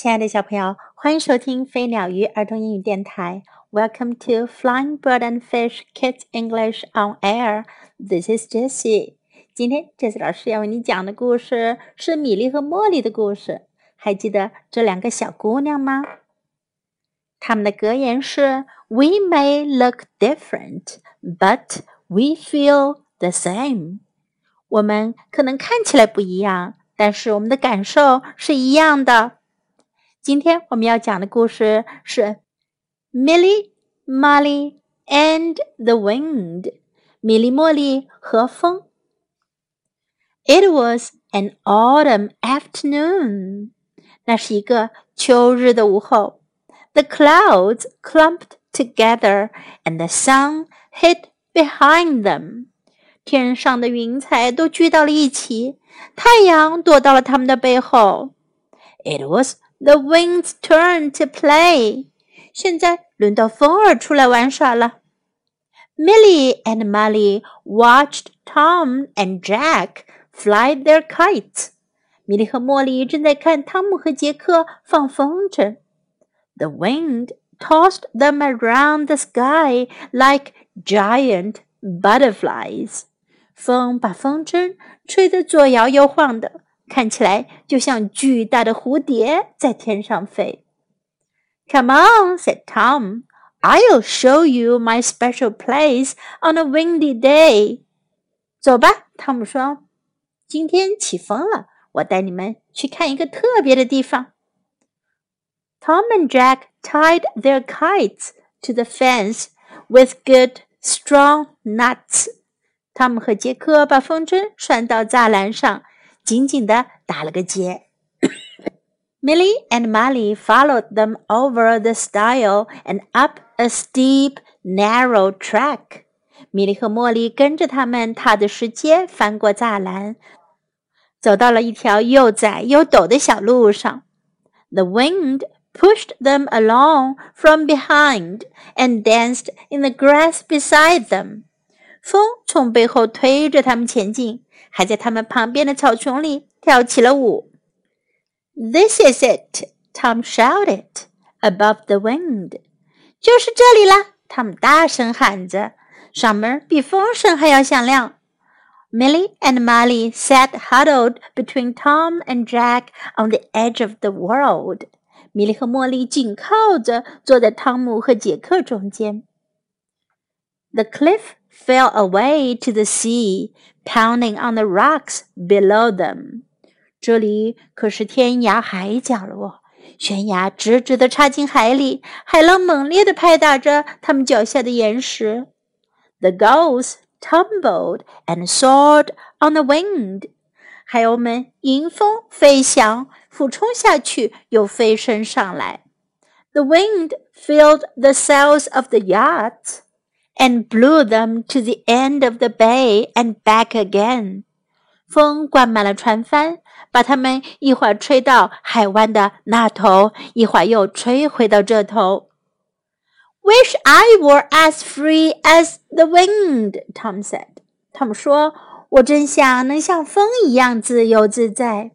亲爱的小朋友，欢迎收听飞鸟鱼儿童英语电台。Welcome to Flying Bird and Fish Kids English on Air. This is Jessie. 今天，Jessie 老师要为你讲的故事是米莉和茉莉的故事。还记得这两个小姑娘吗？他们的格言是：“We may look different, but we feel the same。”我们可能看起来不一样，但是我们的感受是一样的。今天我们要讲的故事是《Milly, Molly and the Wind》。米莉、茉莉和风。It was an autumn afternoon. 那是一个秋日的午后。The clouds clumped together and the sun hid behind them. 天上的云彩都聚到了一起，太阳躲到了他们的背后。It was the wind's turn to play. play。现在轮到风儿出来玩耍了。Milly and Molly watched Tom and Jack fly their the wind tossed them around the sky like giant butterflies。风把风筝吹得左摇右晃的。看起来就像巨大的蝴蝶在天上飞。Come on, said Tom. I'll show you my special place on a windy day. 走吧，汤姆说。今天起风了，我带你们去看一个特别的地方。Tom and Jack tied their kites to the fence with good strong knots. 汤姆和杰克把风筝拴到栅栏上。 紧紧地打了个结。Milly and Molly followed them over the stile and up a steep, narrow track. 米莉和茉莉跟着他们踏着石阶翻过栅栏，走到了一条又窄又陡的小路上。The wind pushed them along from behind and danced in the grass beside them. 风从背后推着他们前进，还在他们旁边的草丛里跳起了舞。This is it! Tom shouted above the wind. 就是这里啦！他们大声喊着，嗓门比风声还要响亮。Milly and Molly sat huddled between Tom and Jack on the edge of the world. 米莉和茉莉紧靠着坐在汤姆和杰克中间。The cliff fell away to the sea, pounding on the rocks below them. 这里可是天涯海角了哦，悬崖直直地插进海里，海浪猛烈地拍打着他们脚下的岩石。The gulls tumbled and soared on the wind. 海鸥们迎风飞翔，俯冲下去，又飞升上来。The wind filled the sails of the yachts and blew them to the end of the bay and back again. 风灌满了船帆，把它们一会儿吹到海湾的那头，一会儿又吹回到这头。Wish I were as free as the wind, Tom said. 汤姆说：“我真想能像风一样自由自在。”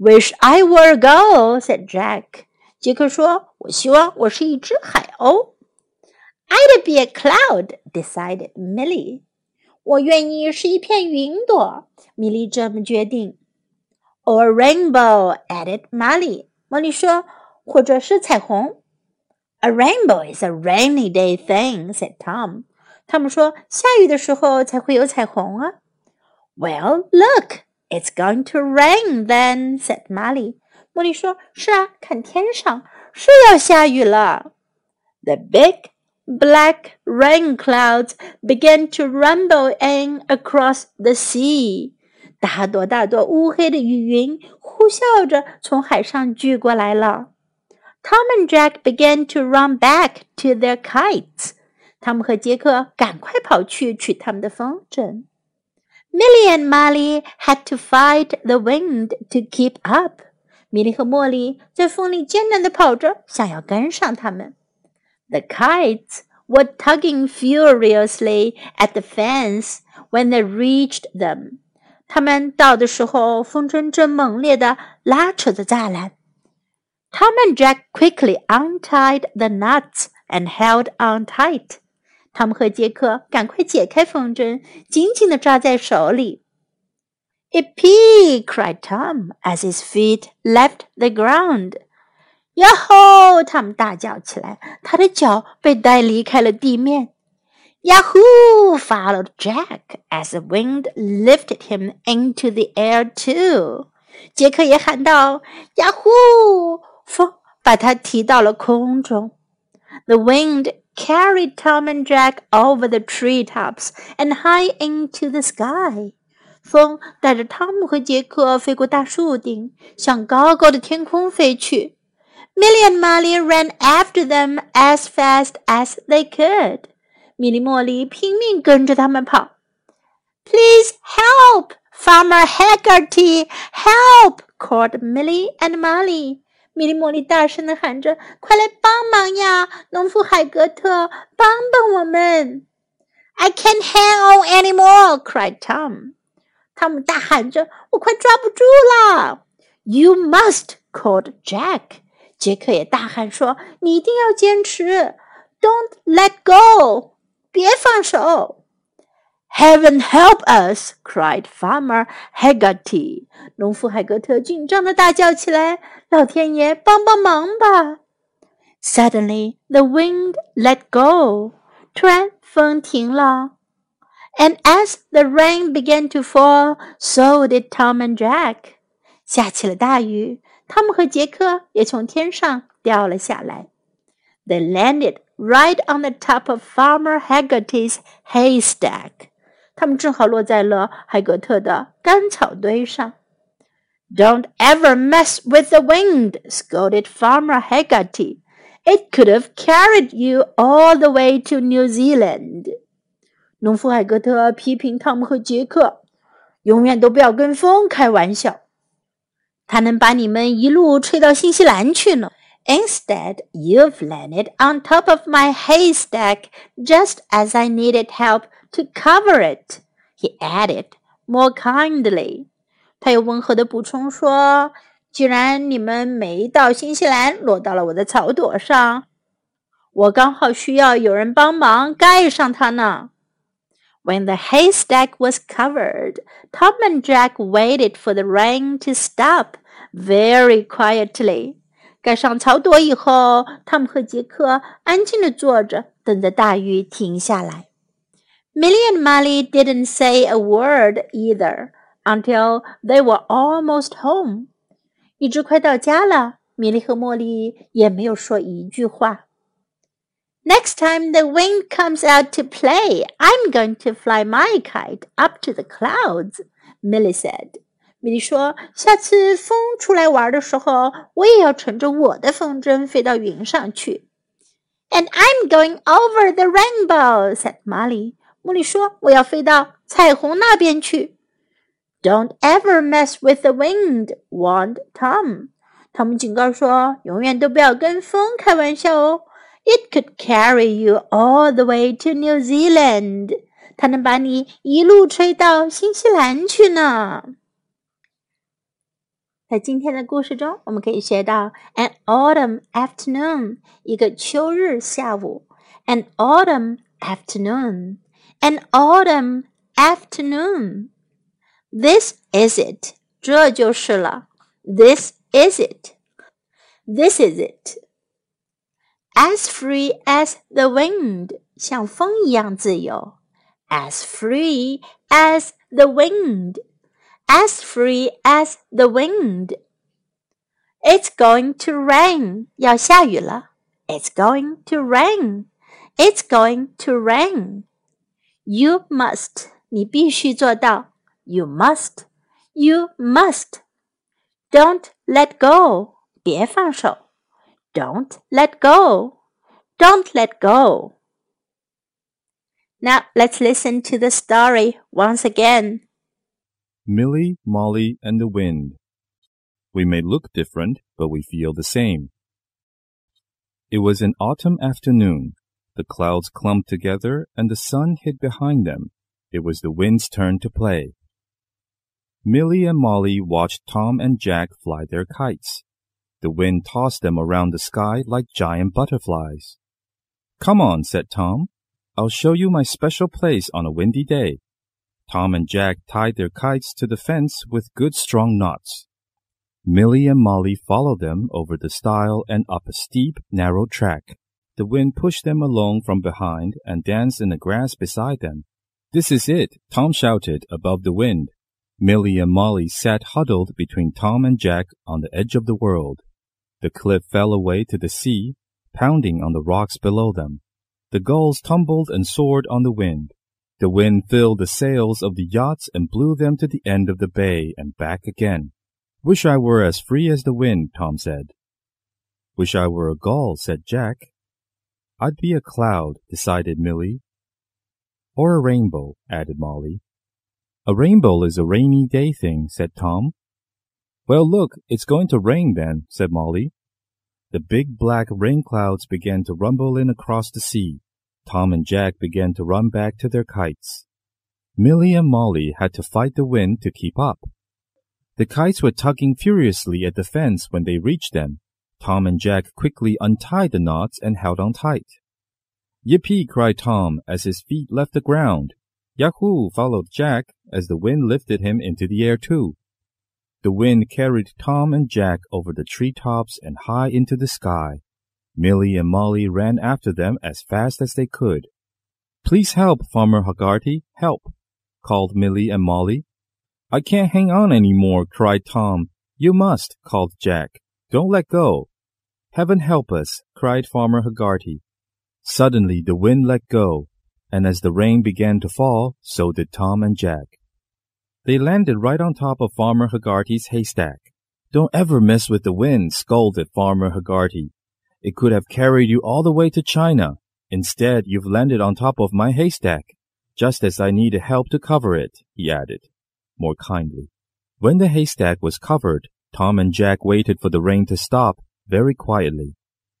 Wish I were a gull, said Jack. 杰克说：“我希望我是一只海鸥。” I'd be a cloud, decided Millie. 我愿意是一片云朵，米莉这么决定。Or a rainbow, added Molly. 茉莉说，或者是彩虹。A rainbow is a rainy day thing, said Tom. 汤姆说，下雨的时候才会有彩虹啊。Well, look, it's going to rain then, said Molly. 茉莉说，是啊，看天上是要下雨了。The big black rain clouds began to rumble in across the sea. sea。大朵大朵乌黑的雨云呼啸着从海上聚过来了。Tom and Jack began to run back to their kites. kites。他们和杰克赶快跑去取他们的风筝。Milly and Molly had to fight the wind to keep up. up。米莉和茉莉在风里艰难地跑着，想要跟上他们。the kites were tugging furiously at the fence when they reached them. 他们到的时候，风筝正猛烈地拉扯着栅栏。 Tom and Jack quickly untied the knots and held on tight. 汤姆和杰克赶快解开风筝，紧紧地抓在手里。"Yippee!" cried Tom as his feet left the ground. 呀吼！他们大叫起来，他的脚被带离开了地面。Yahoo! followed Jack as the wind lifted him into the air too. 杰克也喊道：“Yahoo！” 风把他提到了空中。The wind carried Tom and Jack over the treetops and high into the sky. 风带着汤姆和杰克飞过大树顶，向高高的天空飞去。Milly and Molly ran after them as fast as they could. Milly Please help, Farmer Haggerty! Help! called Milly and Molly。米莉茉莉大声地喊着：“快来帮忙呀，农夫海格特，帮帮我们！”I can't hang on anymore, cried Tom。汤姆大喊着：“我快抓不住了！”You must, called Jack。杰克也大喊说：“你一定要坚持！Don't let go！别放手！”Heaven help us! cried Farmer Haggerty. 农夫海格特紧张的大叫起来：“老天爷，帮帮忙吧！” Suddenly, the wind let go. 突然，风停了。And as the rain began to fall, so did Tom and Jack. 下起了大雨。 汤姆和杰克也从天上掉了下来。They landed right on the top of Farmer Haggerty's haystack。他们正好落在了海格特的干草堆上。Don't ever mess with the wind, scolded Farmer Haggerty. It could have carried you all the way to New Zealand. 农夫海格特批评汤姆和杰克，永远都不要跟风开玩笑。 它能把你们一路吹到新西兰去呢。Instead, you've landed on top of my haystack just as I needed help to cover it. He added more kindly. 他又温和地补充说：“既然你们没到新西兰，落到了我的草垛上，我刚好需要有人帮忙盖上它呢。” When the haystack was covered, Tom and Jack waited for the rain to stop very quietly. 盖上草垛以后，汤姆和杰克安静地坐着，等着大雨停下来。Milly and Molly didn't say a word either until they were almost home. 一直快到家了，米莉和茉莉也没有说一句话。Next time the wind comes out to play, I'm going to fly my kite up to the clouds, Milly said. 米莉说：“下次风出来玩的时候，我也要乘着我的风筝飞到云上去。” And I'm going over the rainbow," said Molly. 茉莉说：“我要飞到彩虹那边去。” Don't ever mess with the wind," warned Tom. 汤姆警告说：“永远都不要跟风开玩笑哦。” It could carry you all the way to New Zealand. 它能把你一路吹到新西兰去呢。在今天的故事中，我们可以学到 an autumn afternoon，一个秋日下午；an autumn afternoon，an autumn afternoon。This is it，这就是了。This is it. This is it as free as the wind，像风一样自由。As free as the wind, as free as the wind. It's going to rain，要下雨了。It's going to rain. It's going to rain. You must，你必须做到。You must. You must. Don't let go，别放手。 Don't let go. Don't let go. Now let's listen to the story once again. Milly, Molly, and the Wind. We may look different, but we feel the same. It was an autumn afternoon. The clouds clumped together and the sun hid behind them. It was the wind's turn to play. Milly and Molly watched Tom and Jack fly their kites. The wind tossed them around the sky like giant butterflies. Come on, said Tom. I'll show you my special place on a windy day. Tom and Jack tied their kites to the fence with good strong knots. Milly and Molly followed them over the stile and up a steep, narrow track. The wind pushed them along from behind and danced in the grass beside them. This is it, Tom shouted above the wind. Milly and Molly sat huddled between Tom and Jack on the edge of the world. The cliff fell away to the sea, pounding on the rocks below them. The gulls tumbled and soared on the wind. The wind filled the sails of the yachts and blew them to the end of the bay and back again. Wish I were as free as the wind, Tom said. Wish I were a gull, said Jack. I'd be a cloud, decided Milly. Or a rainbow, added Molly. A rainbow is a rainy day thing, said Tom. Well, look, it's going to rain then, said Molly. The big black rain clouds began to rumble in across the sea. Tom and Jack began to run back to their kites. Milly and Molly had to fight the wind to keep up. The kites were tugging furiously at the fence when they reached them. Tom and Jack quickly untied the knots and held on tight. Yippee! cried Tom as his feet left the ground. Yahoo! followed Jack as the wind lifted him into the air too. The wind carried Tom and Jack over the tree tops and high into the sky. Milly and Molly ran after them as fast as they could. Please help, Farmer Haggerty, help, called Milly and Molly. I can't hang on any more, cried Tom. You must, called Jack. Don't let go. Heaven help us, cried Farmer Haggerty. Suddenly the wind let go, and as the rain began to fall, so did Tom and Jack. They landed right on top of Farmer Haggerty's haystack. Don't ever mess with the wind, scolded Farmer Haggerty. It could have carried you all the way to China. Instead, you've landed on top of my haystack, just as I needed help to cover it, he added, more kindly. When the haystack was covered, Tom and Jack waited for the rain to stop very quietly.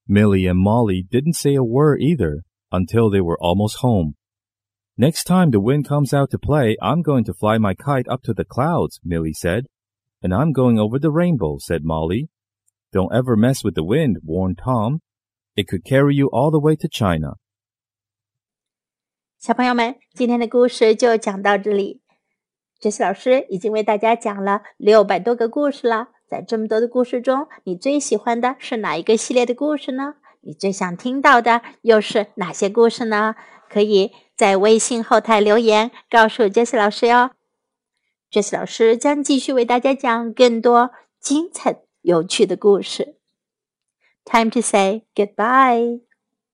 Milly and Molly didn't say a word either until they were almost home. Next time the wind comes out to play, I'm going to fly my kite up to the clouds, Milly said. And I'm going over the rainbow, said Molly. Don't ever mess with the wind, warned Tom. It could carry you all the way to China. 小朋友们，今天的故事就讲到这里。杰西老师已经为大家讲了六百多个故事了。在这么多的故事中，你最喜欢的是哪一个系列的故事呢？你最想听到的又是哪些故事呢？可以在微信后台留言告诉 Jessie 老师哟。Jessie 老师将继续为大家讲更多精彩有趣的故事。Time to say goodbye.